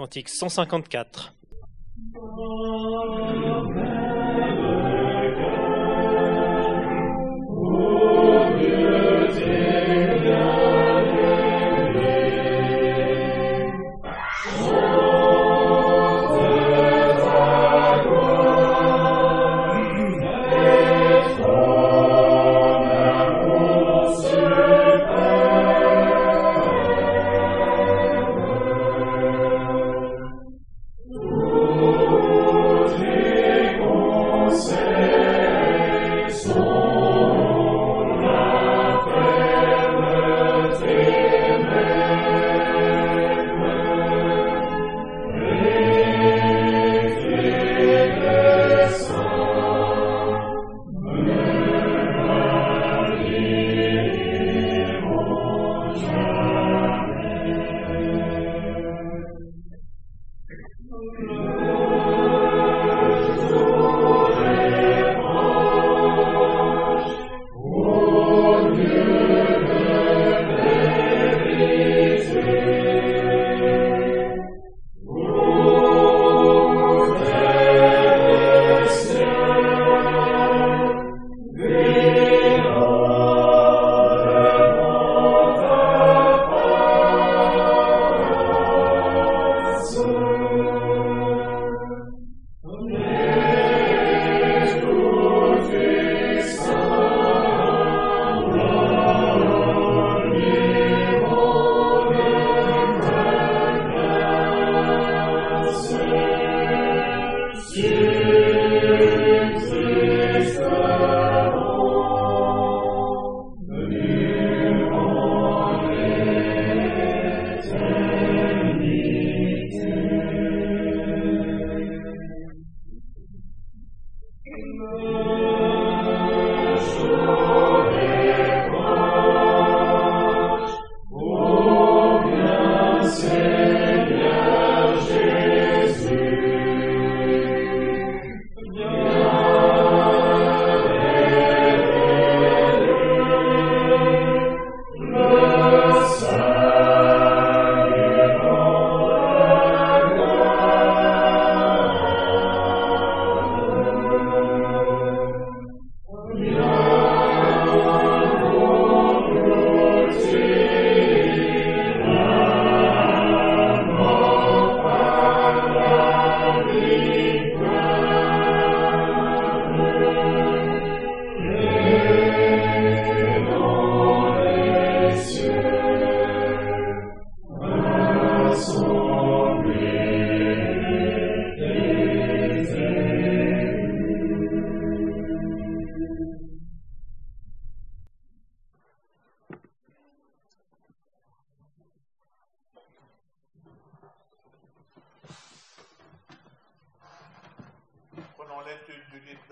Cantique 154.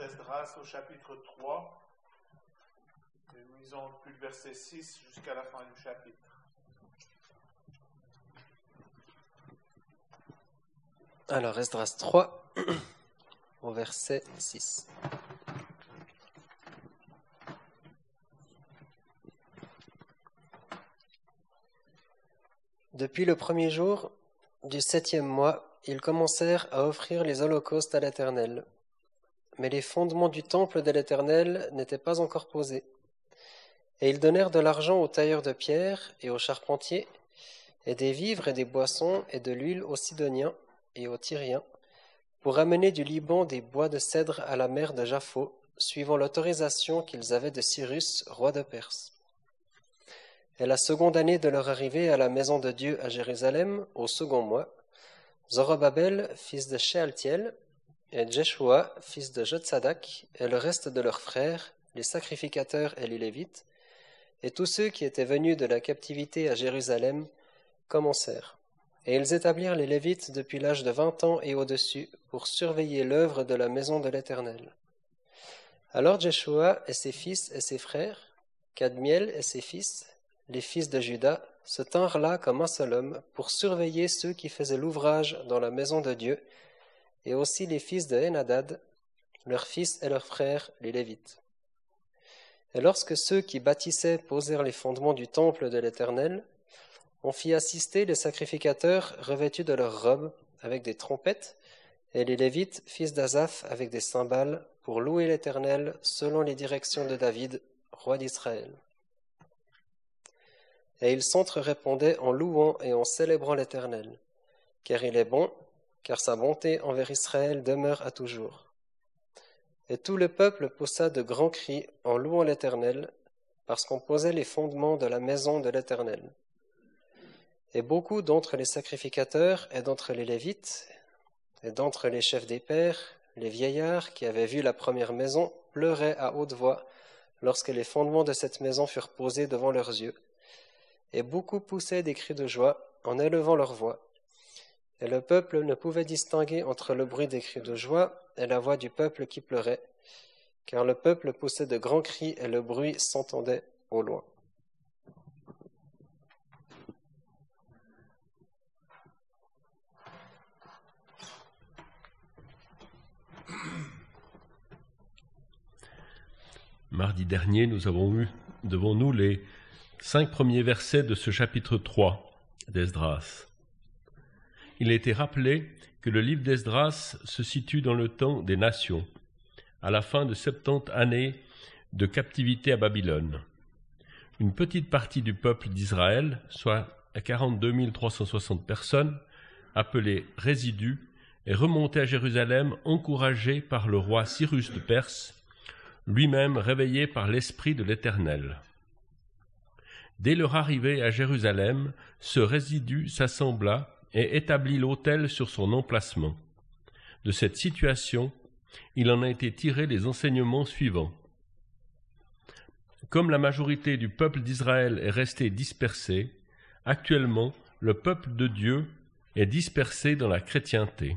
d'Esdras au chapitre 3. Et nous lisons depuis le verset 6 jusqu'à la fin du chapitre. Alors, Esdras 3, au verset 6. Depuis le premier jour du septième mois, ils commencèrent à offrir les holocaustes à l'Éternel. Mais les fondements du temple de l'Éternel n'étaient pas encore posés. Et ils donnèrent de l'argent aux tailleurs de pierre et aux charpentiers, et des vivres et des boissons et de l'huile aux Sidoniens et aux Tyriens, pour amener du Liban des bois de cèdre à la mer de Japho, suivant l'autorisation qu'ils avaient de Cyrus, roi de Perse. Et la seconde année de leur arrivée à la maison de Dieu à Jérusalem, au second mois, Zorobabel, fils de Shealtiel, et Jeshua, fils de Jotsadak, et le reste de leurs frères, les sacrificateurs et les Lévites, et tous ceux qui étaient venus de la captivité à Jérusalem, commencèrent. Et ils établirent les Lévites depuis l'âge de vingt ans et au-dessus, pour surveiller l'œuvre de la maison de l'Éternel. Alors Jeshua et ses fils et ses frères, Cadmiel et ses fils, les fils de Juda, se tinrent là comme un seul homme, pour surveiller ceux qui faisaient l'ouvrage dans la maison de Dieu, et aussi les fils de Henadad, leurs fils et leurs frères, les Lévites. Et lorsque ceux qui bâtissaient posèrent les fondements du temple de l'Éternel, On fit assister les sacrificateurs revêtus de leurs robes avec des trompettes, et les Lévites, fils d'Azaph, avec des cymbales, pour louer l'Éternel selon les directions de David, roi d'Israël. Et ils s'entre-répondaient en louant et en célébrant l'Éternel, car il est bon, car sa bonté envers Israël demeure à toujours. Et tout le peuple poussa de grands cris en louant l'Éternel, parce qu'on posait les fondements de la maison de l'Éternel. Et beaucoup d'entre les sacrificateurs et d'entre les Lévites et d'entre les chefs des pères, les vieillards qui avaient vu la première maison pleuraient à haute voix lorsque les fondements de cette maison furent posés devant leurs yeux. Et beaucoup poussaient des cris de joie en élevant leur voix. Et le peuple ne pouvait distinguer entre le bruit des cris de joie et la voix du peuple qui pleurait, car le peuple poussait de grands cris et le bruit s'entendait au loin. Mardi dernier, nous avons eu devant nous les cinq premiers versets de ce chapitre 3 d'Esdras. Il a été rappelé que le livre d'Esdras se situe dans le temps des nations, à la fin de 70 années de captivité à Babylone. Une petite partie du peuple d'Israël, soit 42 360 personnes, appelées résidus, est remontée à Jérusalem encouragée par le roi Cyrus de Perse lui-même réveillé par l'Esprit de l'Éternel. Dès leur arrivée à Jérusalem, ce résidu s'assembla et établit l'autel sur son emplacement. De cette situation, il en a été tiré les enseignements suivants. Comme la majorité du peuple d'Israël est restée dispersée, actuellement le peuple de Dieu est dispersé dans la chrétienté.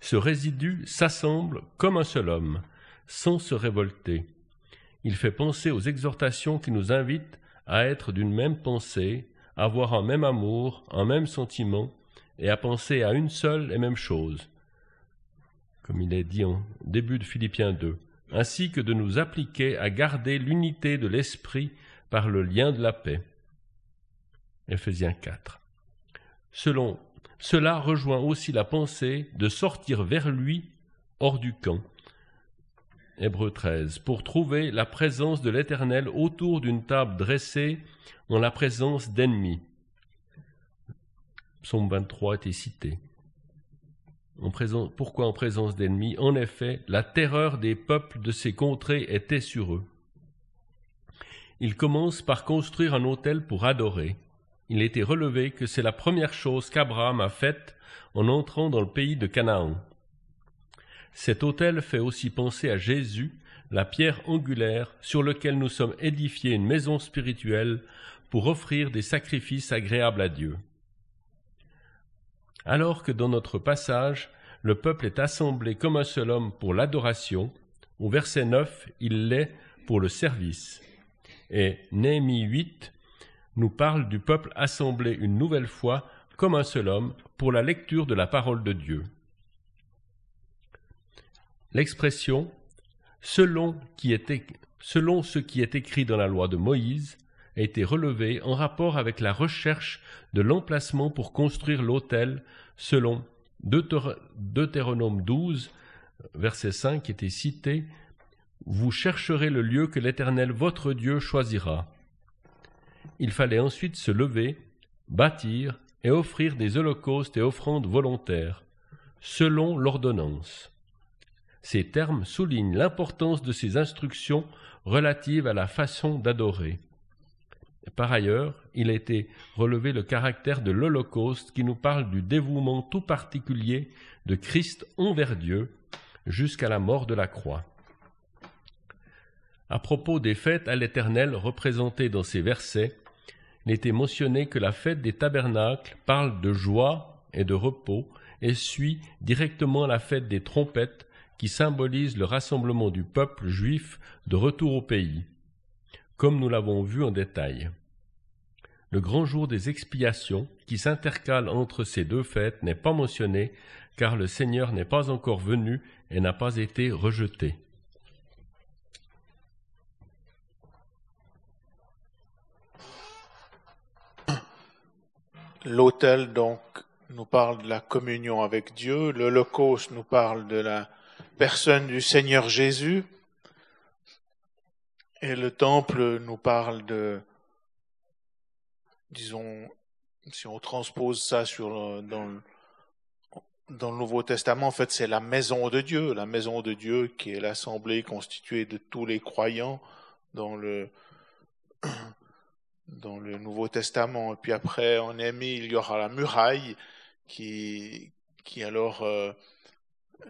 Ce résidu s'assemble comme un seul homme, sans se révolter. Il fait penser aux exhortations qui nous invitent à être d'une même pensée, avoir un même amour, un même sentiment, et à penser à une seule et même chose, comme il est dit en début de Philippiens 2, ainsi que de nous appliquer à garder l'unité de l'esprit par le lien de la paix. Ephésiens 4. Selon, cela rejoint aussi la pensée de sortir vers lui hors du camp, Hébreu 13, pour trouver la présence de l'Éternel autour d'une table dressée en la présence d'ennemis. Psaume 23 était cité. En présence, pourquoi en présence d'ennemis? En effet, la terreur des peuples de ces contrées était sur eux. Il commence par construire un autel pour adorer. Il était relevé que c'est la première chose qu'Abraham a faite en entrant dans le pays de Canaan. Cet autel fait aussi penser à Jésus, la pierre angulaire sur lequel nous sommes édifiés une maison spirituelle pour offrir des sacrifices agréables à Dieu. Alors que dans notre passage, le peuple est assemblé comme un seul homme pour l'adoration, au verset 9, il l'est pour le service. Et Néhémie 8 nous parle du peuple assemblé une nouvelle fois comme un seul homme pour la lecture de la parole de Dieu. L'expression selon, ce qui est écrit dans la loi de Moïse a été relevée en rapport avec la recherche de l'emplacement pour construire l'autel selon Deutéronome 12, verset 5 qui était cité Vous chercherez le lieu que l'Éternel votre Dieu choisira. Il fallait ensuite se lever, bâtir et offrir des holocaustes et offrandes volontaires, selon l'ordonnance. Ces termes soulignent l'importance de ces instructions relatives à la façon d'adorer. Par ailleurs, il a été relevé le caractère de l'Holocauste qui nous parle du dévouement tout particulier de Christ envers Dieu jusqu'à la mort de la croix. À propos des fêtes à l'Éternel représentées dans ces versets, il était mentionné que la fête des tabernacles parle de joie et de repos et suit directement la fête des trompettes qui symbolise le rassemblement du peuple juif de retour au pays, comme nous l'avons vu en détail. Le grand jour des expiations, qui s'intercale entre ces deux fêtes, n'est pas mentionné, car le Seigneur n'est pas encore venu et n'a pas été rejeté. L'autel, donc, nous parle de la communion avec Dieu. L'Holocauste nous parle de la personne du Seigneur Jésus. Et le temple nous parle de, disons, si on transpose ça sur, dans, dans le Nouveau Testament, en fait, c'est la maison de Dieu, la maison de Dieu qui est l'assemblée constituée de tous les croyants dans le, dans le Nouveau Testament. Et puis après, est mis, il y aura la muraille qui, qui alors euh,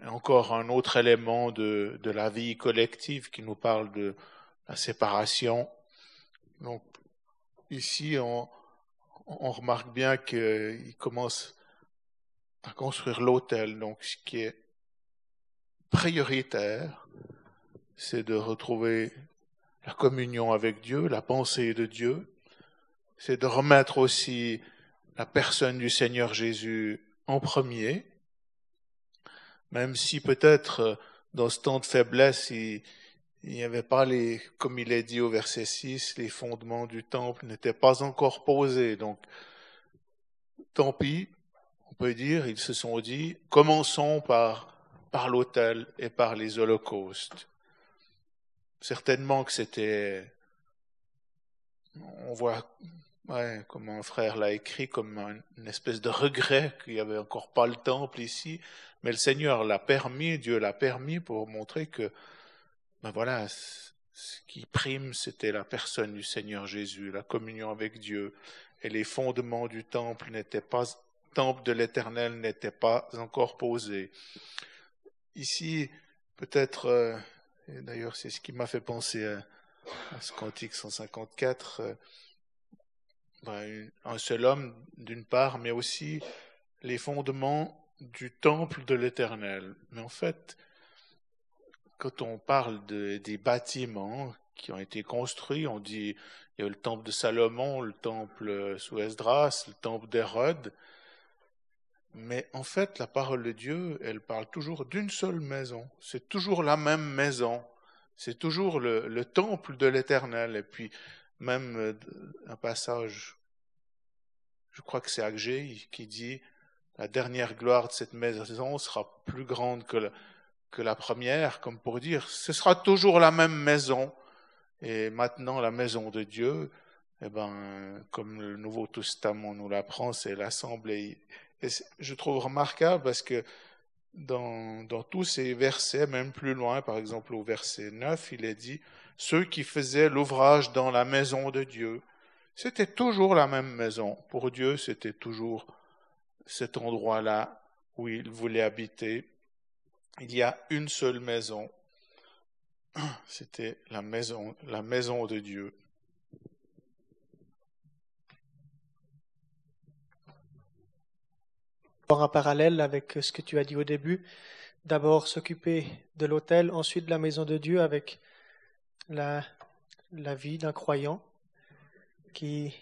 encore un autre élément de, de la vie collective qui nous parle de la séparation. Donc ici, on, on remarque bien qu'il commence à construire l'autel. Donc ce qui est prioritaire, c'est de retrouver la communion avec Dieu, la pensée de Dieu. C'est de remettre aussi la personne du Seigneur Jésus en premier, même si peut-être dans ce temps de faiblesse, il, il n'y avait pas les, comme il est dit au verset 6, les fondements du temple n'étaient pas encore posés. Donc, tant pis, on peut dire, ils se sont dit, commençons par, par l'autel et par les holocaustes. Certainement que c'était, on voit, ouais, comme un frère l'a écrit, comme une espèce de regret qu'il n'y avait encore pas le temple ici, mais le Seigneur l'a permis, Dieu l'a permis pour montrer que ben voilà, ce qui prime, c'était la personne du Seigneur Jésus, la communion avec Dieu, et les fondements du temple n'étaient pas, temple de l'Éternel n'étaient pas encore posés. Ici, peut-être, euh, d'ailleurs, c'est ce qui m'a fait penser à, ce cantique 154, euh, ben, un seul homme d'une part, mais aussi les fondements du temple de l'Éternel. Mais en fait, quand on parle de, des bâtiments qui ont été construits, on dit il y a le temple de Salomon, le temple sous Esdras, le temple d'Hérode. Mais en fait, la parole de Dieu, elle parle toujours d'une seule maison. C'est toujours la même maison. C'est toujours le, le, temple de l'Éternel. Et puis, même euh, un passage, je crois que c'est Agé qui dit, la dernière gloire de cette maison sera plus grande que la, que la première, comme pour dire, ce sera toujours la même maison. Et maintenant, la maison de Dieu, eh ben, comme le Nouveau Testament nous l'apprend, c'est l'assemblée. Et je trouve remarquable parce que dans, dans tous ces versets, même plus loin, par exemple au verset 9, il est dit, ceux qui faisaient l'ouvrage dans la maison de Dieu, c'était toujours la même maison. Pour Dieu, c'était toujours cet endroit-là où il voulait habiter il y a une seule maison. C'était la maison, la maison de Dieu. Un parallèle avec ce que tu as dit au début. D'abord s'occuper de l'autel, ensuite de la maison de Dieu avec la, la vie d'un croyant qui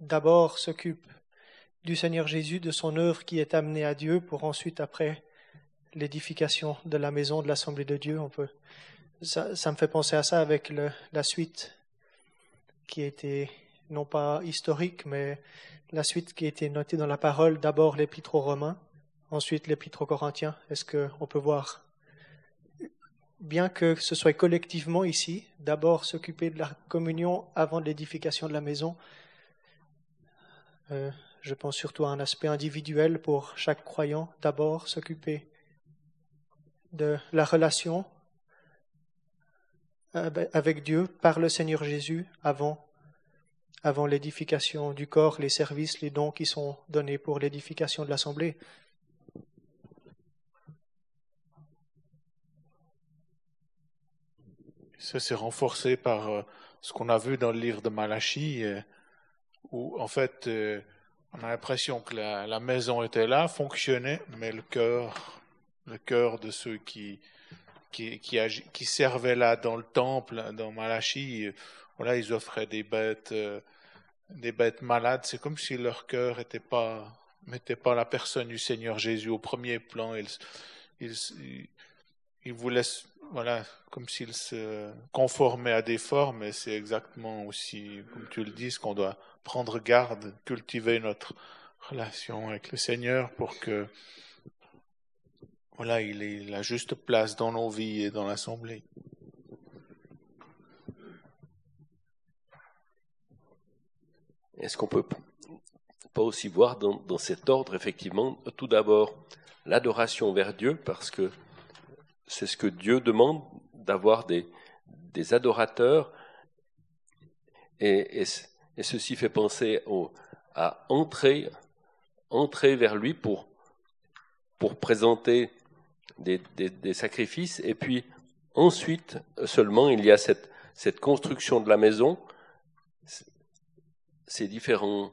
d'abord s'occupe du Seigneur Jésus, de son œuvre qui est amenée à Dieu pour ensuite après l'édification de la maison de l'Assemblée de Dieu. On peut, ça, me fait penser à ça avec la suite qui était non pas historique, mais la suite qui était notée dans la parole. D'abord l'épître aux Romains, ensuite l'épître aux Corinthiens. Est-ce qu'on peut voir, bien que ce soit collectivement ici, d'abord s'occuper de la communion avant l'édification de la maison. Euh, je pense surtout à un aspect individuel pour chaque croyant, d'abord s'occuper de la relation avec Dieu par le Seigneur Jésus avant, avant l'édification du corps, les services, les dons qui sont donnés pour l'édification de l'Assemblée. Ça s'est renforcé par euh, ce qu'on a vu dans le livre de Malachie, euh, où en fait euh, on a l'impression que la, maison était là, fonctionnait, mais le cœur le cœur de ceux qui, qui, servaient là dans le temple, dans Malachi. Voilà, ils offraient des bêtes, euh, des bêtes malades. C'est comme si leur cœur n'était pas, pas la personne du Seigneur Jésus au premier plan. Ils, ils, ils voulaient, voilà, comme s'ils se conformaient à des formes. Et c'est exactement aussi, comme tu le dis, qu'on doit prendre garde, cultiver notre relation avec le Seigneur pour que voilà, il ait la juste place dans nos vies et dans l'assemblée. Est-ce qu'on peut pas aussi voir dans, cet ordre, effectivement, tout d'abord l'adoration vers Dieu, parce que c'est ce que Dieu demande, d'avoir des, des adorateurs, et, et, ceci fait penser à entrer, entrer vers lui pour, pour présenter des, des, sacrifices, et puis ensuite seulement il y a cette, cette construction de la maison, ces différents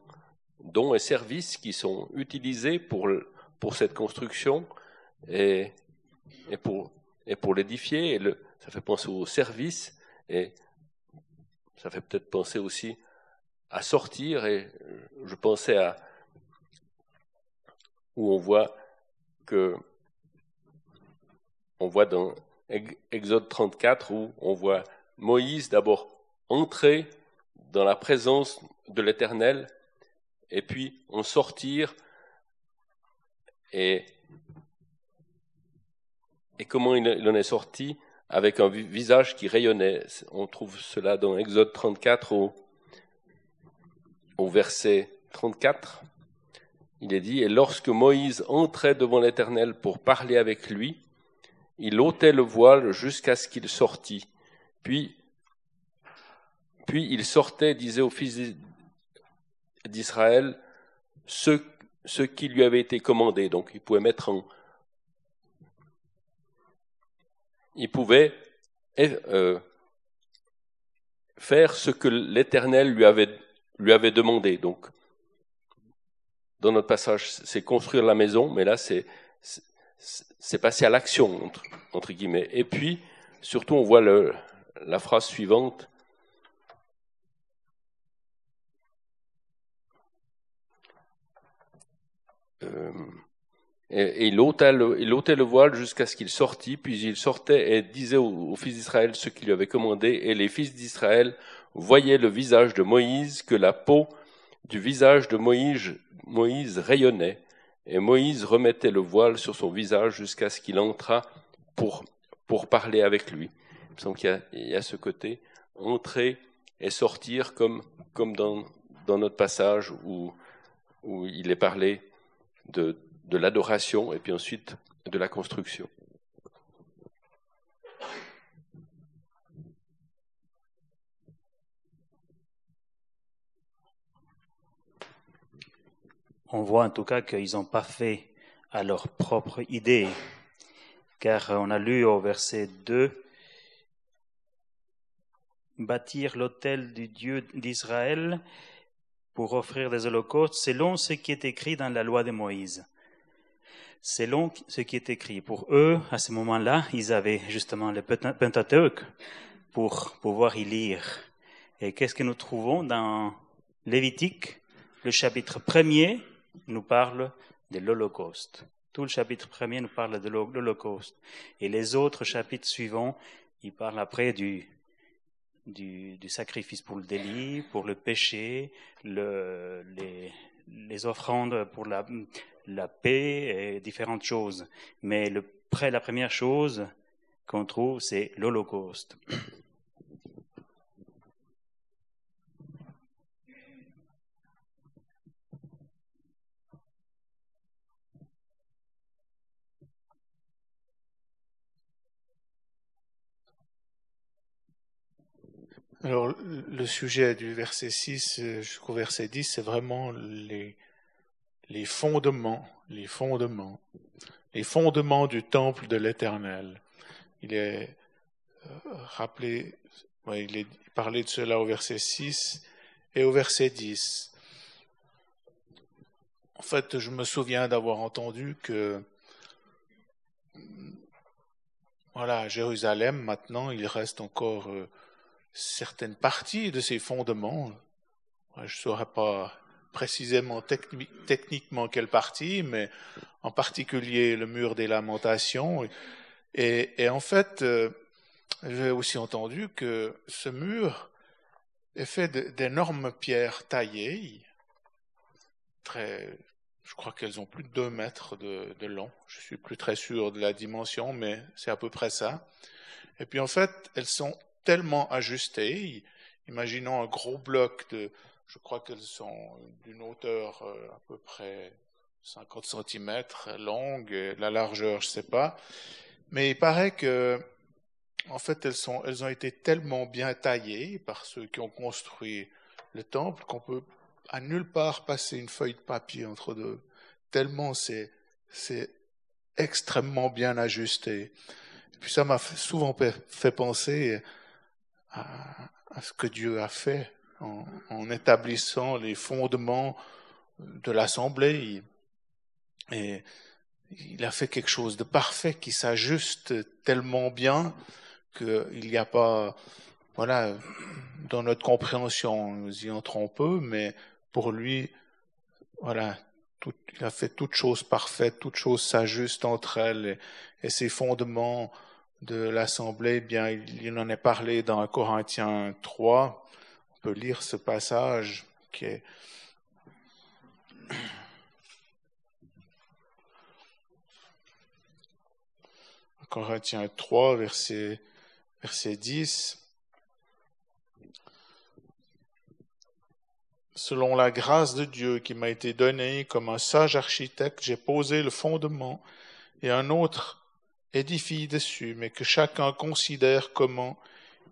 dons et services qui sont utilisés pour, pour cette construction et, et pour, et pour l'édifier. Ça fait penser au service et ça fait peut-être penser aussi à sortir. Et je pensais à où on voit que on voit dans Exode 34 où on voit Moïse d'abord entrer dans la présence de l'Éternel et puis en sortir et, et comment il en est sorti avec un visage qui rayonnait. On trouve cela dans Exode 34 au, au verset 34. Il est dit, et lorsque Moïse entrait devant l'Éternel pour parler avec lui, il ôtait le voile jusqu'à ce qu'il sortît. Puis, il sortait, disait aux fils d'Israël ce, ce qui lui avait été commandé. Donc il pouvait mettre en... Il pouvait euh, faire ce que l'Éternel lui avait, lui avait demandé. Donc, dans notre passage, c'est construire la maison, mais là, c'est c'est passer à l'action, entre, entre, guillemets. Et puis, surtout, on voit le, la phrase suivante, Euh, et, il, ôtait le, il voile jusqu'à ce qu'il sortît, puis il sortait et disait aux, fils d'Israël ce qu'il lui avait commandé, et les fils d'Israël voyaient le visage de Moïse, que la peau du visage de Moïse, Moïse rayonnait, et Moïse remettait le voile sur son visage jusqu'à ce qu'il entrât pour, pour parler avec lui. Il semble qu'il y a, il y a ce côté, entrer et sortir comme, comme dans, dans notre passage où, où il est parlé de, de l'adoration et puis ensuite de la construction. On voit en tout cas qu'ils n'ont pas fait à leur propre idée, car on a lu au verset 2 bâtir l'autel du Dieu d'Israël pour offrir des holocaustes selon ce qui est écrit dans la loi de Moïse. Selon ce qui est écrit. Pour eux, à ce moment-là, ils avaient justement le Pentateuque pour pouvoir y lire. Et qu'est-ce que nous trouvons dans Lévitique? Le chapitre premier nous parle de l'Holocauste. Tout le chapitre premier nous parle de l'Holocauste. Et les autres chapitres suivants, ils parlent après du du, du, sacrifice pour le délit, pour le péché, le, les, les, offrandes pour la, paix et différentes choses. Mais le, la première chose qu'on trouve, c'est l'Holocauste. Alors, le sujet du verset 6 euh, jusqu'au verset 10, c'est vraiment les, les fondements, les fondements, les fondements du temple de l'Éternel. Il est euh, rappelé, il est parlé de cela au verset 6 et au verset 10. En fait, je me souviens d'avoir entendu que, voilà, Jérusalem, maintenant, il reste encore euh, certaines parties de ces fondements. Je ne saurais pas précisément techniquement quelle partie, mais en particulier le mur des lamentations. Et, en fait, euh, j'ai aussi entendu que ce mur est fait d'énormes pierres taillées, très je crois qu'elles ont plus de 2 mètres de, de long. Je suis plus très sûr de la dimension, mais c'est à peu près ça. Et puis en fait, elles sont tellement ajustées. Imaginons un gros bloc de, je crois qu'elles sont d'une hauteur euh, à peu près 50 cm longue, la largeur, je sais pas. Mais il paraît que, en fait, elles sont, elles ont été tellement bien taillées par ceux qui ont construit le temple qu'on peut à nulle part passer une feuille de papier entre deux. Tellement c'est, c'est extrêmement bien ajusté. Et puis ça m'a souvent fait penser à, à, ce que Dieu a fait en, en établissant les fondements de l'assemblée. Et il a fait quelque chose de parfait qui s'ajuste tellement bien qu'il n'y a pas, voilà, dans notre compréhension, nous y entrons peu, mais pour lui, voilà, tout, il a fait toutes choses parfaites, toutes choses s'ajustent entre elles et, et ses fondements de l'assemblée, eh bien, il, en est parlé dans Corinthiens 3. On peut lire ce passage qui est Corinthiens 3, verset, verset 10. Selon la grâce de Dieu qui m'a été donnée comme un sage architecte, j'ai posé le fondement et un autre édifie dessus, mais que chacun considère comment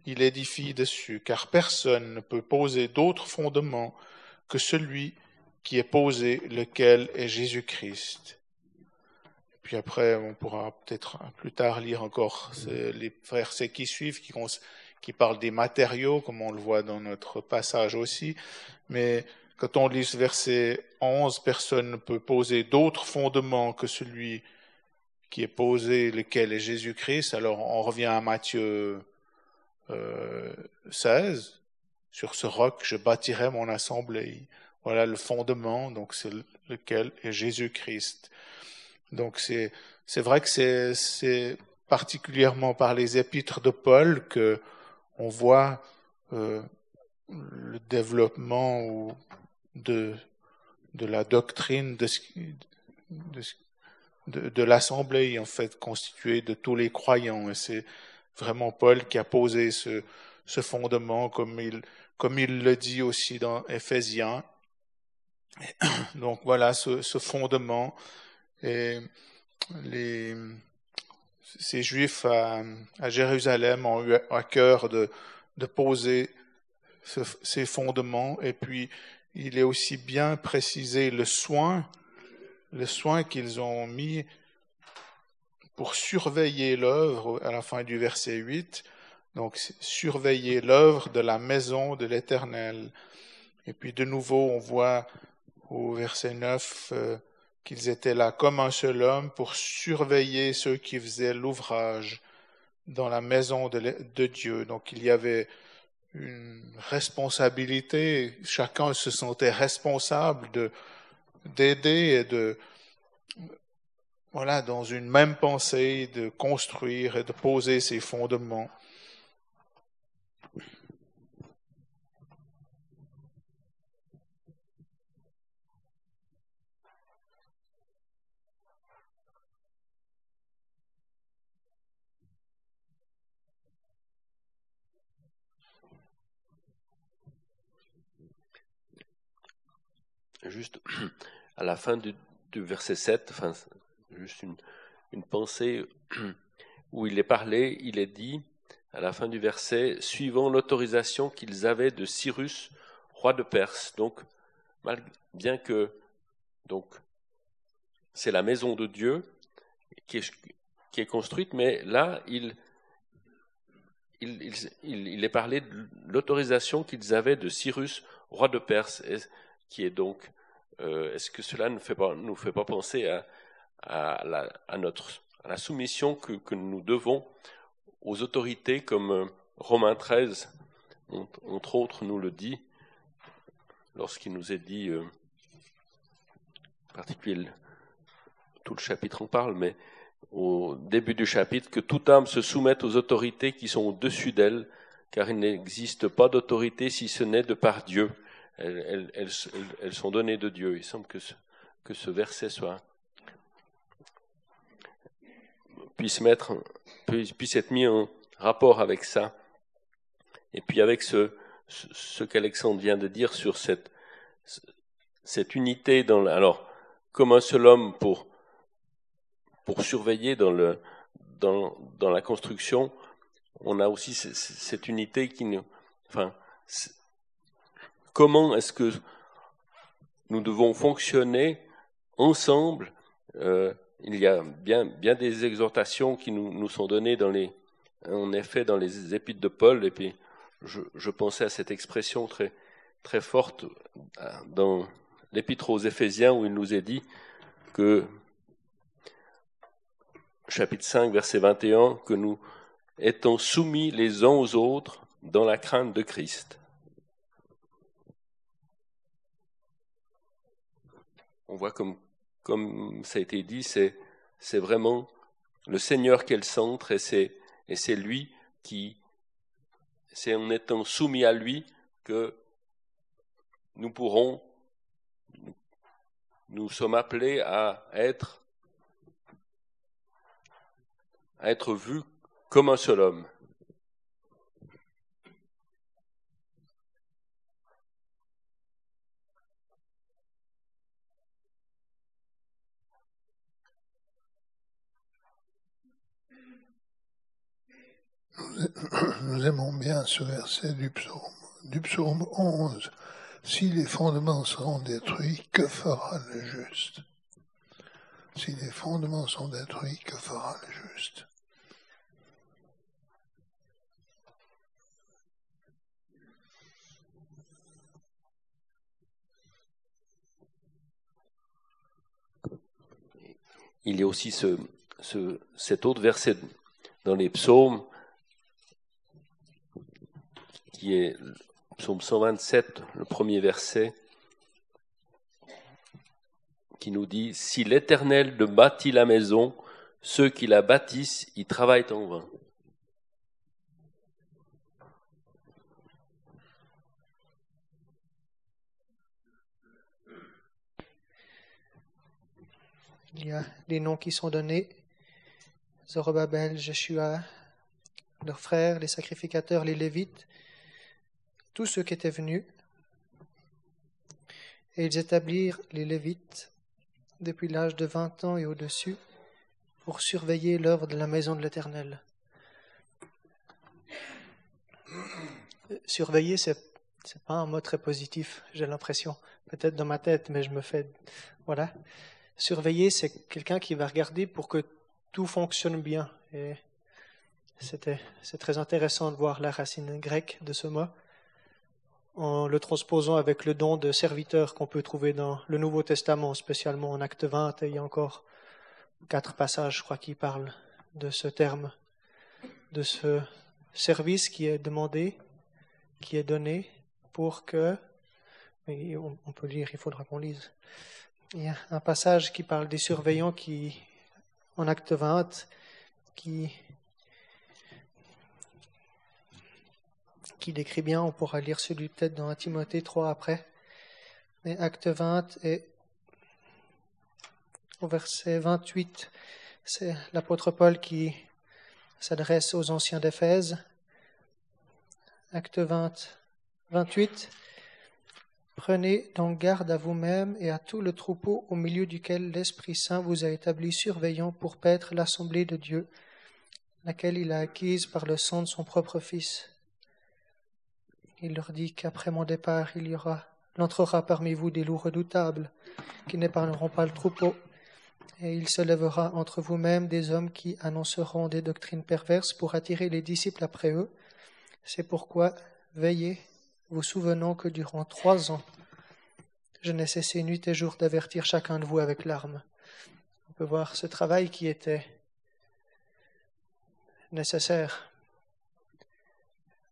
il édifie dessus, car personne ne peut poser d'autre fondement que celui qui est posé, lequel est Jésus-Christ. Puis après, on pourra peut-être plus tard lire encore les versets qui suivent, qui, parlent des matériaux, comme on le voit dans notre passage aussi. Mais quand on lit ce verset 11, personne ne peut poser d'autre fondement que celui qui est posé, lequel est Jésus-Christ. Alors on revient à Matthieu euh, 16. Sur ce roc, je bâtirai mon assemblée. Voilà le fondement, donc c'est lequel est Jésus-Christ. Donc c'est c'est vrai que c'est c'est particulièrement par les épîtres de Paul que on voit euh, le développement de de la doctrine de de, de, de l'assemblée en fait constituée de tous les croyants. Et c'est vraiment Paul qui a posé ce ce fondement comme il comme il le dit aussi dans Éphésiens. Donc voilà ce, ce fondement. Et les, ces Juifs à, à, Jérusalem ont eu à cœur de, de poser ce, ces fondements. Et puis, il est aussi bien précisé le soin, le soin qu'ils ont mis pour surveiller l'œuvre à la fin du verset 8. Donc, surveiller l'œuvre de la maison de l'Éternel. Et puis, de nouveau, on voit au verset 9, euh, qu'ils étaient là comme un seul homme pour surveiller ceux qui faisaient l'ouvrage dans la maison de, de, Dieu. Donc il y avait une responsabilité, chacun se sentait responsable de d'aider et de voilà dans une même pensée de construire et de poser ses fondements. Juste à la fin du, verset 7, enfin, juste une, pensée où il est parlé, il est dit, à la fin du verset, suivant l'autorisation qu'ils avaient de Cyrus, roi de Perse. Donc, bien que donc c'est la maison de Dieu qui est, construite, mais là, il, il est parlé de l'autorisation qu'ils avaient de Cyrus, roi de Perse, qui est donc euh, est-ce que cela ne fait pas, nous fait pas penser à, à, la, à notre, à la soumission que, nous devons aux autorités comme euh, Romains 13, entre autres, nous le dit, lorsqu'il nous est dit, euh, en particulier, tout le chapitre en parle, mais au début du chapitre, que toute âme se soumette aux autorités qui sont au-dessus d'elle, car il n'existe pas d'autorité si ce n'est de par Dieu elles, elles, elles, sont données de Dieu. Il semble que que ce verset soit puisse mettre puisse être mis en rapport avec ça et puis avec ce ce qu'Alexandre vient de dire sur cette cette unité dans alors comme un seul homme pour pour surveiller dans le dans dans la construction on a aussi cette unité qui nous enfin comment est-ce que nous devons fonctionner ensemble. Euh, il y a bien, bien des exhortations qui nous, sont données dans les, en effet, dans les épîtres de Paul. Et puis, je, je pensais à cette expression très, très forte euh, dans l'épître aux Éphésiens où il nous est dit que, chapitre 5, verset 21, que nous étant soumis les uns aux autres dans la crainte de Christ. On voit comme, comme ça a été dit, c'est, c'est vraiment le Seigneur qui est le centre et c'est, et c'est lui qui, c'est en étant soumis à lui que nous pourrons, nous sommes appelés à être, à être vus comme un seul homme. Nous aimons bien ce verset du psaume, du psaume 11. Si les fondements seront détruits, que fera le juste? Si les fondements sont détruits, que fera le juste? Il y a aussi ce, ce, cet autre verset dans les psaumes qui est psaume 127, le premier verset, qui nous dit Si l'Éternel ne bâtit la maison, ceux qui la bâtissent y travaillent en vain. Il y a des noms qui sont donnés Zorobabel, Jeshua, leurs frères, les sacrificateurs, les Lévites, tous ceux qui étaient venus, et ils établirent les Lévites depuis l'âge de vingt ans et au-dessus pour surveiller l'œuvre de la maison de l'Éternel. Surveiller, c'est c'est pas un mot très positif, j'ai l'impression. Peut-être dans ma tête, mais je me fais voilà. Surveiller, c'est quelqu'un qui va regarder pour que tout fonctionne bien. Et c'était c'est très intéressant de voir la racine grecque de ce mot en le transposant avec le don de serviteur qu'on peut trouver dans le Nouveau Testament, spécialement en Acte 20. il y a encore quatre passages, je crois, qui parlent de ce terme, de ce service qui est demandé, qui est donné pour que. on peut lire, il faudra qu'on lise. Il y a un passage qui parle des surveillants qui, en Acte 20, qui qui décrit bien, on pourra lire celui peut-être dans Timothée 3 après. Mais acte 20 et au verset 28, c'est l'apôtre Paul qui s'adresse aux anciens d'Éphèse. Acte 20, 28. Prenez donc garde à vous-même et à tout le troupeau au milieu duquel l'Esprit Saint vous a établi surveillant pour paître l'assemblée de Dieu, laquelle il a acquise par le sang de son propre Fils. Il leur dit qu'après mon départ, il y aura, il entrera parmi vous des loups redoutables, qui n'épargneront pas le troupeau, et il se lèvera entre vous-mêmes des hommes qui annonceront des doctrines perverses pour attirer les disciples après eux. C'est pourquoi veillez, vous souvenant que durant trois ans, je n'ai cessé nuit et jour d'avertir chacun de vous avec larmes. On peut voir ce travail qui était nécessaire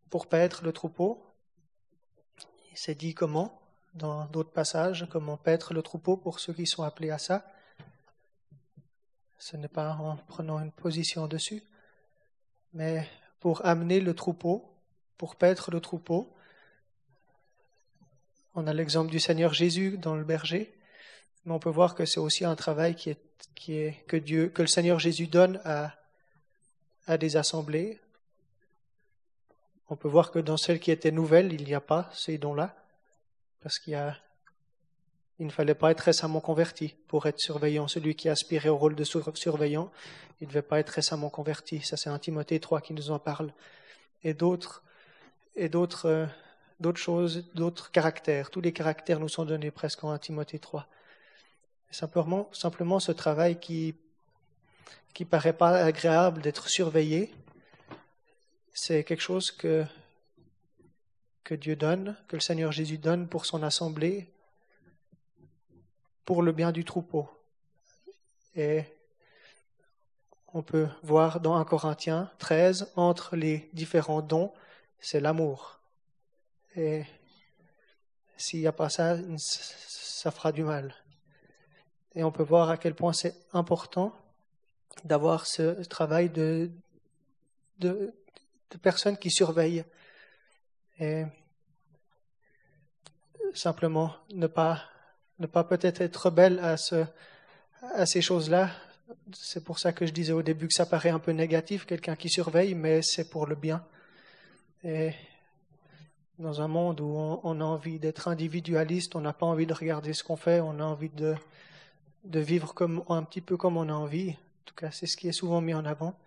pour paître le troupeau, c'est dit comment, dans d'autres passages, comment paître le troupeau pour ceux qui sont appelés à ça? Ce n'est pas en prenant une position dessus, mais pour amener le troupeau, pour paître le troupeau. On a l'exemple du Seigneur Jésus dans le berger. Mais on peut voir que c'est aussi un travail que le Seigneur Jésus donne à des assemblées. On peut voir que dans celles qui étaient nouvelles, il n'y a pas ces dons-là, parce qu'il a, il ne fallait pas être récemment converti pour être surveillant. Celui qui aspirait au rôle de surveillant, il ne devait pas être récemment converti. Ça, c'est un Timothée 3 qui nous en parle. Et d'autres, et d'autres, euh, d'autres choses, d'autres caractères. Tous les caractères nous sont donnés presque en 1 Timothée 3. Simplement, simplement ce travail qui qui paraît pas agréable d'être surveillé, c'est quelque chose que Dieu donne, que le Seigneur Jésus donne pour son assemblée, pour le bien du troupeau. Et on peut voir dans 1 Corinthiens 13, entre les différents dons, c'est l'amour. Et s'il n'y a pas ça, ça fera du mal. Et on peut voir à quel point c'est important d'avoir ce travail de, de, personnes qui surveillent. Et simplement ne pas, ne pas peut-être être rebelle à, ce, à ces choses-là. C'est pour ça que je disais au début que ça paraît un peu négatif, quelqu'un qui surveille, mais c'est pour le bien. Et dans un monde où on, a envie d'être individualiste, on n'a pas envie de regarder ce qu'on fait, on a envie de, de vivre comme, un petit peu comme on a envie, en tout cas c'est ce qui est souvent mis en avant,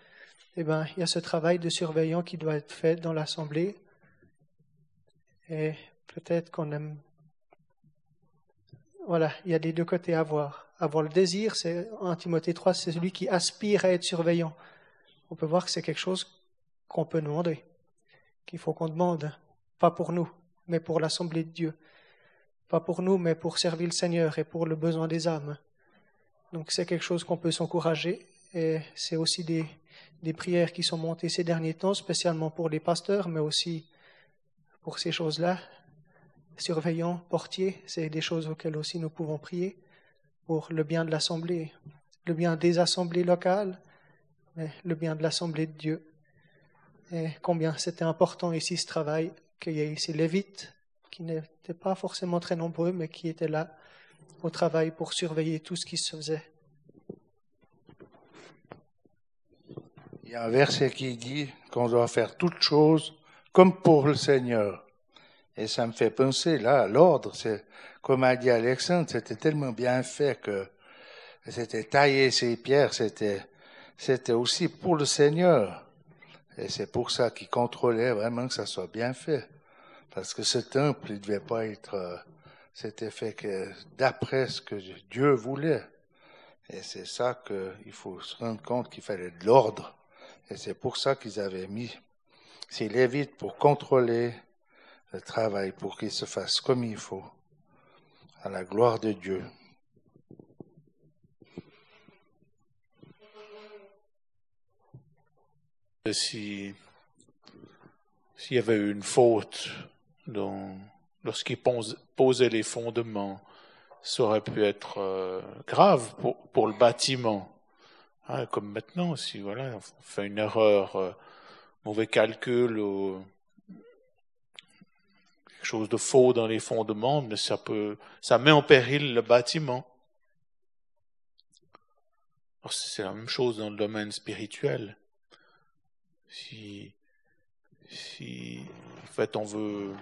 eh ben, il y a ce travail de surveillant qui doit être fait dans l'Assemblée. Et peut-être qu'on aime... Voilà, il y a des deux côtés à voir. Avoir le désir, c'est en Timothée 3, c'est celui qui aspire à être surveillant. On peut voir que c'est quelque chose qu'on peut demander, qu'il faut qu'on demande pas pour nous, mais pour l'Assemblée de Dieu. Pas pour nous, mais pour servir le Seigneur et pour le besoin des âmes. Donc c'est quelque chose qu'on peut s'encourager et c'est aussi des, des prières qui sont montées ces derniers temps, spécialement pour les pasteurs, mais aussi pour ces choses-là. Surveillants, portiers, c'est des choses auxquelles aussi nous pouvons prier pour le bien de l'Assemblée, le bien des assemblées locales, mais le bien de l'Assemblée de Dieu. Et combien c'était important ici ce travail qu'il y ait ces Lévites qui n'étaient pas forcément très nombreux, mais qui étaient là au travail pour surveiller tout ce qui se faisait. Il y a un verset qui dit qu'on doit faire toutes choses comme pour le Seigneur. Et ça me fait penser, là, l'ordre, c'est, comme a dit Alexandre, c'était tellement bien fait que c'était taillé ces pierres, c'était, c'était aussi pour le Seigneur. Et c'est pour ça qu'il contrôlait vraiment que ça soit bien fait. Parce que ce temple, il devait pas être, euh, c'était fait que d'après ce que Dieu voulait. Et c'est ça qu'il faut se rendre compte qu'il fallait de l'ordre. Et c'est pour ça qu'ils avaient mis ces Lévites pour contrôler le travail, pour qu'il se fasse comme il faut, à la gloire de Dieu. si s'il y avait eu une faute lorsqu'il posait les fondements, ça aurait pu être euh, grave pour, pour, le bâtiment. Hein, comme maintenant, si voilà, on fait une erreur, euh, mauvais calcul quelque chose de faux dans les fondements, mais ça peut, ça met en péril le bâtiment. C'est la même chose dans le domaine spirituel si, si en fait on veut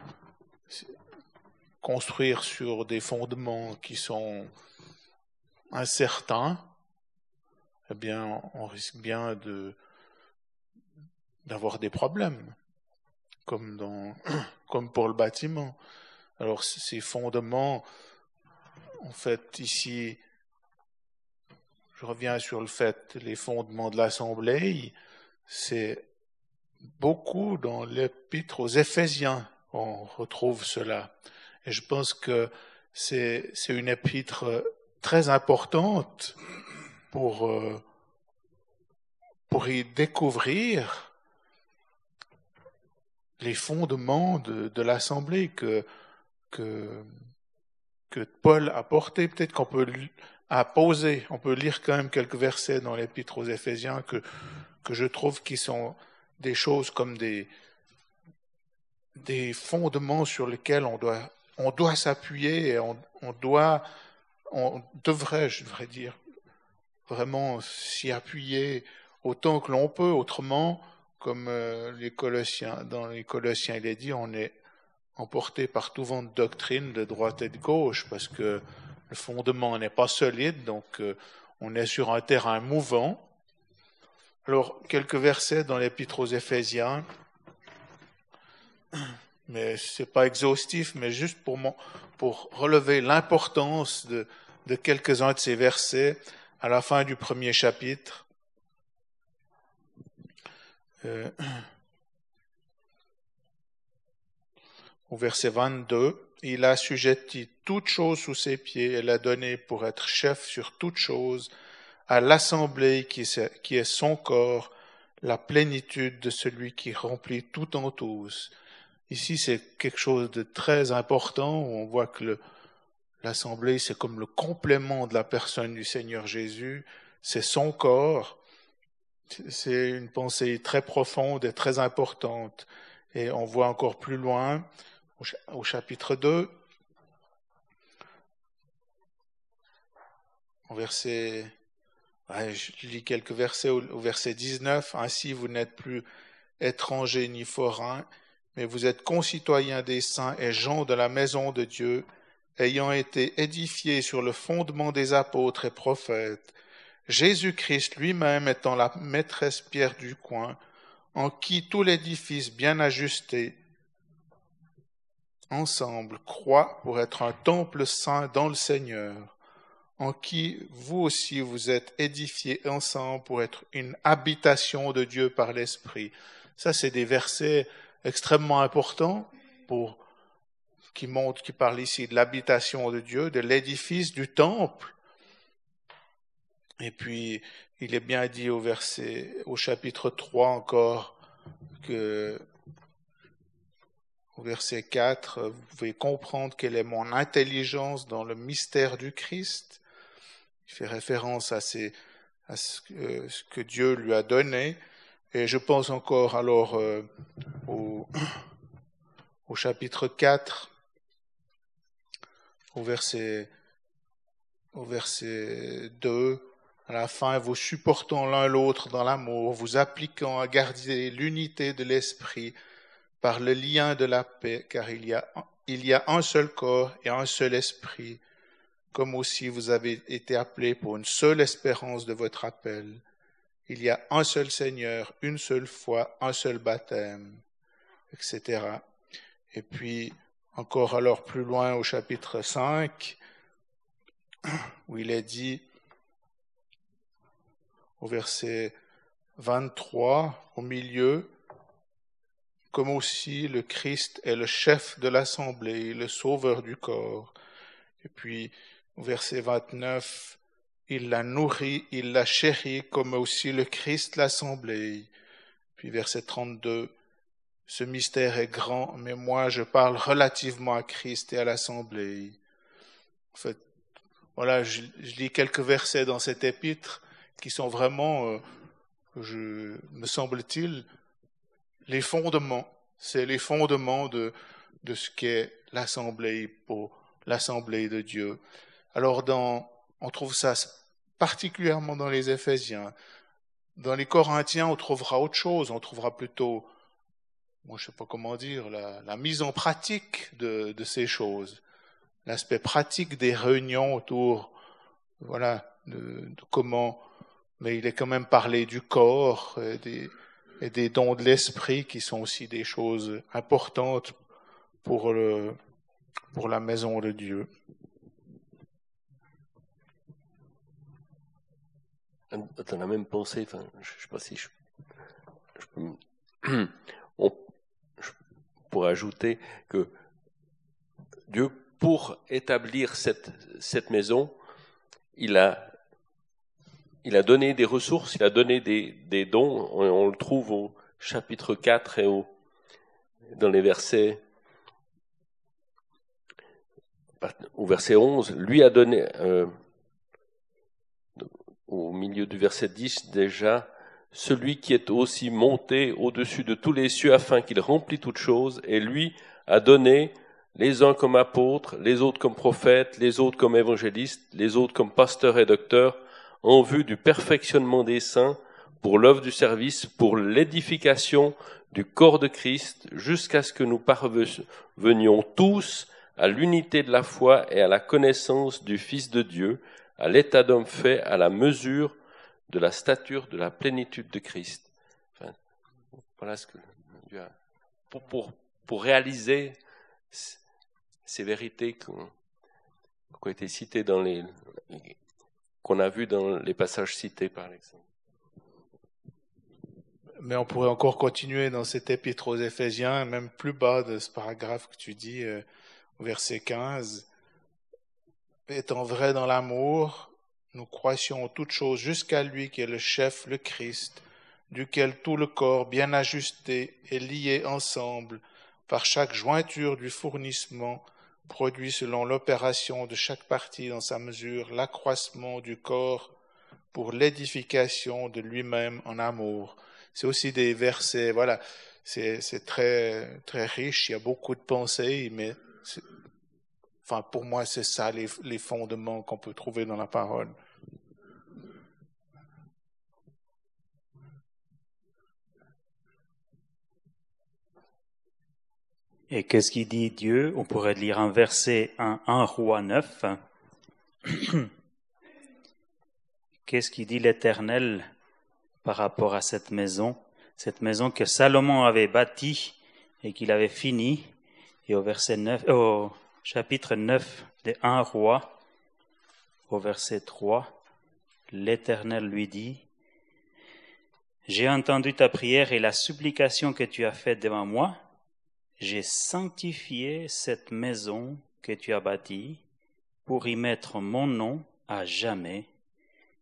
construire sur des fondements qui sont incertains, eh bien, on risque bien de d'avoir des problèmes, comme dans, comme pour le bâtiment. Alors, ces fondements, en fait, ici, je reviens sur le fait, les fondements de l'Assemblée, c'est beaucoup dans l'épître aux Éphésiens, on retrouve cela. Et je pense que c'est une épître très importante pour, euh, pour y découvrir les fondements de, de l'Assemblée que, que, que Paul a porté. Peut-être qu'on peut a posé, on peut lire quand même quelques versets dans l'épître aux Éphésiens que, que je trouve qui sont des choses comme des, des fondements sur lesquels on doit, on doit s'appuyer et on, on, doit on devrait, je devrais dire, vraiment s'y appuyer autant que l'on peut. Autrement, comme euh, les Colossiens, dans les Colossiens, il est dit, on est emporté par tout vent de doctrine de droite et de gauche, parce que le fondement n'est pas solide, donc euh, on est sur un terrain mouvant. Alors, quelques versets dans l'Épître aux Éphésiens, mais c'est pas exhaustif, mais juste pour, pour relever l'importance de, de quelques-uns de ces versets à la fin du premier chapitre. Euh, au verset 22, il a assujetti toute chose sous ses pieds et l'a donné pour être chef sur toute chose à l'assemblée qui est son corps, la plénitude de celui qui remplit tout en tous. Ici, c'est quelque chose de très important. On voit que l'assemblée, c'est comme le complément de la personne du Seigneur Jésus. C'est son corps. C'est une pensée très profonde et très importante. Et on voit encore plus loin, au chapitre 2, au verset, je lis versets au, verset 19, Ainsi vous n'êtes plus étrangers ni forains, mais vous êtes concitoyens des saints et gens de la maison de Dieu, ayant été édifiés sur le fondement des apôtres et prophètes, Jésus-Christ lui-même étant la maîtresse pierre du coin, en qui tout l'édifice bien ajusté ensemble croit pour être un temple saint dans le Seigneur, en qui vous aussi vous êtes édifiés ensemble pour être une habitation de Dieu par l'Esprit. Ça, c'est des versets extrêmement importants pour qui montrent, qui parlent ici de l'habitation de Dieu, de l'édifice du temple et puis, il est bien dit au verset, au chapitre 3 encore, que au verset 4, vous pouvez comprendre quelle est mon intelligence dans le mystère du Christ. Il fait référence à ce, que, Dieu lui a donné. Et je pense encore alors euh, au, au chapitre 4, au verset, au verset 2, à la fin, vous supportant l'un l'autre dans l'amour, vous appliquant à garder l'unité de l'esprit par le lien de la paix, car il y, a, il y a un seul corps et un seul esprit, comme aussi vous avez été appelés pour une seule espérance de votre appel. Il y a un seul Seigneur, une seule foi, un seul baptême, etc. Et puis, encore alors plus loin au chapitre 5, où il est dit, au verset 23, au milieu, comme aussi le Christ est le chef de l'assemblée, le sauveur du corps. Et puis, au verset 29, il la nourrit, il la chérit, comme aussi le Christ l'assemblée. Puis verset 32, ce mystère est grand, mais moi je parle relativement à Christ et à l'assemblée. En fait, voilà, je, je lis quelques versets dans cet épître qui sont vraiment, euh, je, me semble-t-il, les fondements. C'est les fondements de, de ce qu'est l'assemblée pour l'assemblée de Dieu. Alors, dans, on trouve ça particulièrement dans les Éphésiens. Dans les Corinthiens, on trouvera autre chose. On trouvera plutôt, moi, je sais pas comment dire, la, mise en pratique de, ces choses, l'aspect pratique des réunions autour, voilà, de, comment mais il est quand même parlé du corps et des, des dons de l'esprit qui sont aussi des choses importantes pour, le, pour la maison de Dieu. Dans la même pensée, enfin, je ne sais pas si je, peux. pourrais ajouter que Dieu, pour établir cette, maison, il a il a donné des ressources, il a donné des, dons. On, le trouve au chapitre 4 et au, dans les versets au verset 11, lui a donné, euh, au milieu du verset 10 déjà, celui qui est aussi monté au-dessus de tous les cieux afin qu'il remplisse toutes choses, et lui a donné les uns comme apôtres, les autres comme prophètes, les autres comme évangélistes, les autres comme pasteurs et docteurs, en vue du perfectionnement des saints, pour l'œuvre du service, pour l'édification du corps de Christ, jusqu'à ce que nous parvenions tous à l'unité de la foi et à la connaissance du Fils de Dieu, à l'état d'homme fait à la mesure de la stature de la plénitude de Christ. voilà ce que Dieu a. Pour, pour, pour réaliser ces vérités été citées dans les, qu'on a vues dans les passages cités par Alexandre. Mais on pourrait encore continuer dans cet épître aux Éphésiens, même plus bas de ce paragraphe que tu dis, euh, verset 15. Étant vrai dans l'amour, nous croissions en toutes choses jusqu'à lui qui est le chef, le Christ, duquel tout le corps, bien ajusté, est lié ensemble par chaque jointure du fournissement, produit selon l'opération de chaque partie dans sa mesure l'accroissement du corps pour l'édification de lui-même en amour. C'est aussi des versets, voilà, c'est très, très riche, il y a beaucoup de pensées, mais enfin, pour moi, c'est ça les, les fondements qu'on peut trouver dans la parole. Et qu'est-ce qu'il dit Dieu? On pourrait lire un verset 1, 1 roi 9. qu'est-ce qu'il dit l'Éternel par rapport à cette maison? Cette maison que Salomon avait bâtie et qu'il avait finie. Et au verset 9, au chapitre 9 des 1 roi, au verset 3, l'Éternel lui dit, J'ai entendu ta prière et la supplication que tu as faite devant moi j'ai sanctifié cette maison que tu as bâtie pour y mettre mon nom à jamais,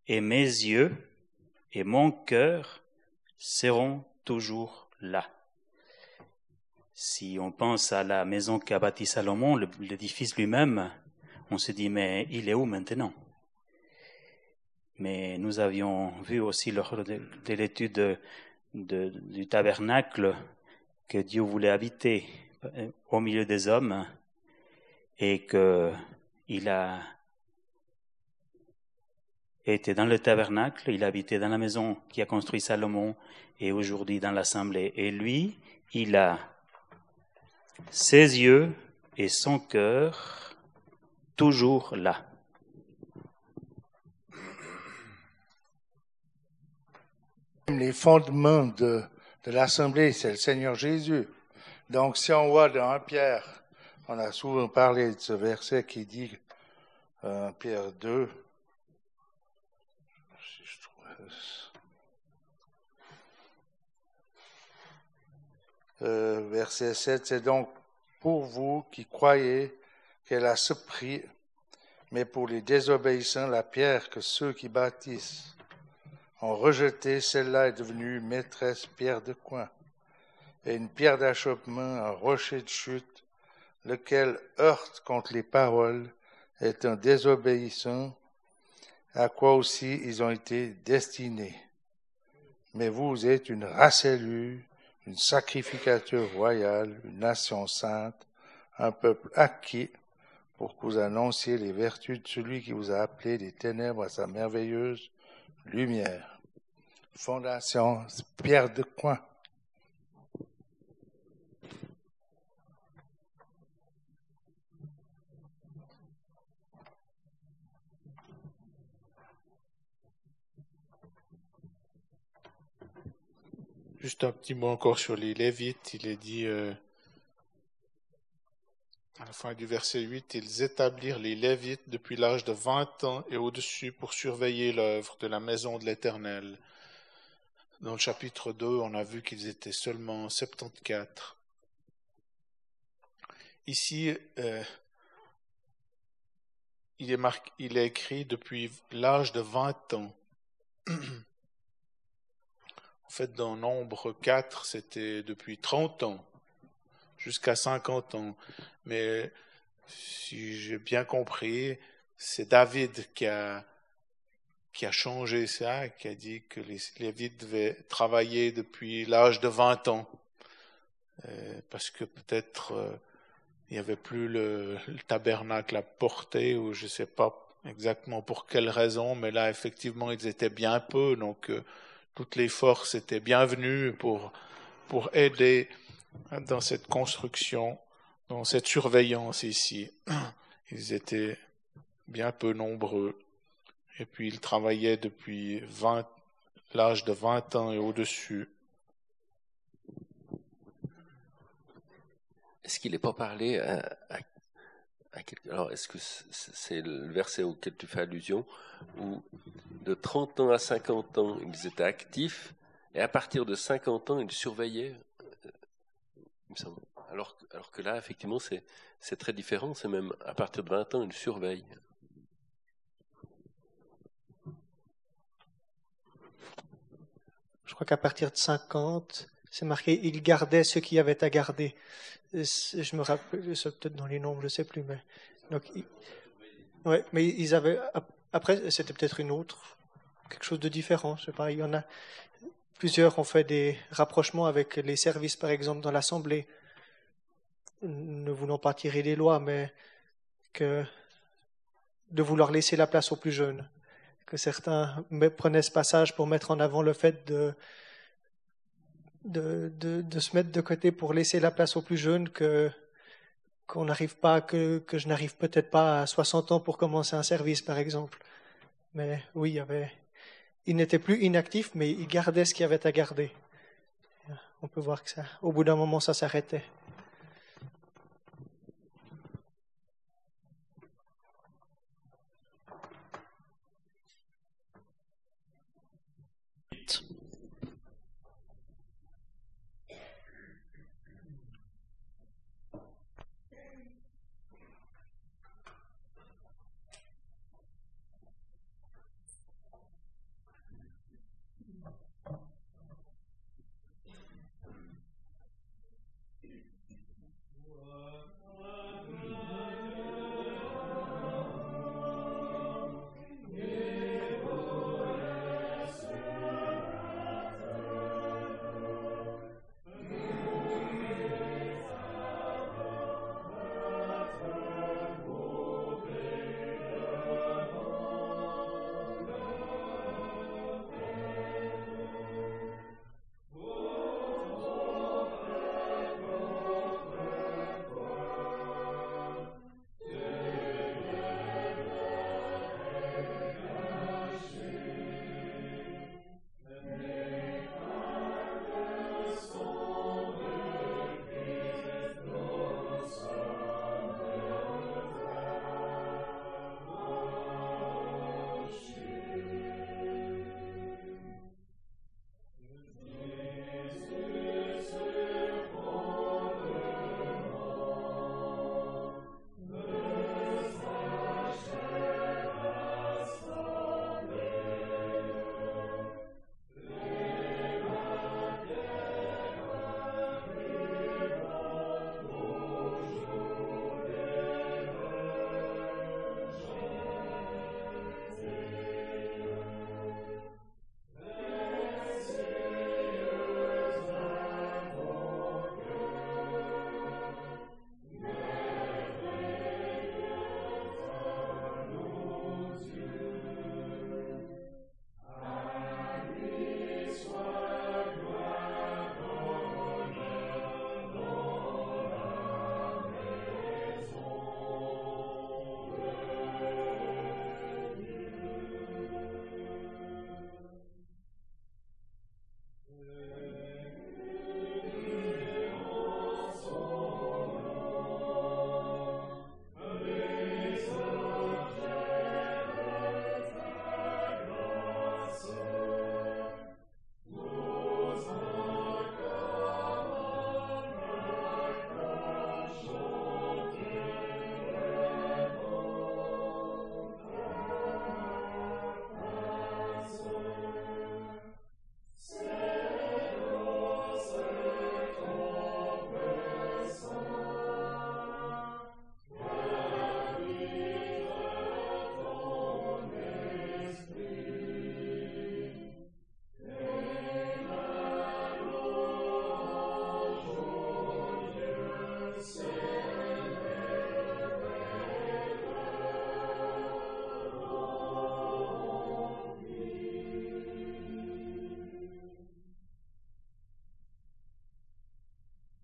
et mes yeux et mon cœur seront toujours là. Si on pense à la maison qu'a bâtie Salomon, l'édifice lui-même, on se dit mais il est où maintenant? Mais nous avions vu aussi lors de, l'étude du tabernacle que Dieu voulait habiter euh, au milieu des hommes et que il a été dans le tabernacle, il habitait dans la maison qui a construit Salomon et aujourd'hui dans l'assemblée. Et lui, il a ses yeux et son cœur toujours là. Les fondements de de l'Assemblée, c'est le Seigneur Jésus. Donc, si on voit dans 1 Pierre, on a souvent parlé de ce verset qui dit, euh, Pierre 2, euh, verset 7, c'est donc pour vous qui croyez qu'elle a ce prix, mais pour les désobéissants, la pierre que ceux qui bâtissent ont rejeté, celle-là est devenue maîtresse pierre de coin, et une pierre d'achoppement, un rocher de chute, lequel heurte contre les paroles, est un désobéissant, à quoi aussi ils ont été destinés. Mais vous êtes une race élue, une sacrificature royale, une nation sainte, un peuple acquis, pour que vous annonciez les vertus de celui qui vous a appelé des ténèbres à sa merveilleuse lumière. Fondation Pierre de Coin. Juste un petit mot encore sur les Lévites. Il est dit euh, à la fin du verset 8, ils établirent les Lévites depuis l'âge de 20 ans et au-dessus pour surveiller l'œuvre de la maison de l'Éternel dans le chapitre 2, on a vu qu'ils étaient seulement 74. Ici, euh, il, est il est écrit depuis l'âge de 20 ans. en fait, dans Nombre 4, c'était depuis 30 ans jusqu'à 50 ans. Mais si j'ai bien compris, c'est David qui a qui a changé ça, qui a dit que les Lévites devaient travailler depuis l'âge de 20 ans. Euh, parce que peut-être euh, il n'y avait plus le, le, tabernacle à porter, ou je ne sais pas exactement pour quelle raison, mais là, effectivement, ils étaient bien peu, donc euh, toutes les forces étaient bienvenues pour, pour aider dans cette construction, dans cette surveillance ici. Ils étaient bien peu nombreux, et puis ils travaillaient depuis 20, l'âge de 20 ans et au-dessus. Est-ce qu'il n'est pas parlé à, à, à quelque... Alors, est-ce que c'est le verset auquel tu fais allusion, où de 30 ans à 50 ans, ils étaient actifs, et à partir de 50 ans, ils surveillaient il semble. Alors, alors que là, effectivement, c'est très différent, c'est même à partir de 20 ans, ils surveillent. Je crois qu'à partir de 50, c'est marqué, ils gardaient ce qu'il y avait à garder je me rappelle, c'est peut-être dans les nombres, je ne sais plus, mais. Donc, ouais, mais ils avaient. Après, c'était peut-être une autre, quelque chose de différent. Je sais pas, il y en a. Plusieurs ont fait des rapprochements avec les services, par exemple, dans l'Assemblée, ne voulant pas tirer des lois, mais que de vouloir laisser la place aux plus jeunes. Que certains prenaient ce passage pour mettre en avant le fait de se mettre de côté pour laisser la place aux plus jeunes que je n'arrive peut-être pas à 60 ans pour commencer un service par exemple. Mais oui il n'était plus inactif mais il gardait ce qu'il y avait à garder. On peut voir que ça au bout d'un moment ça s'arrêtait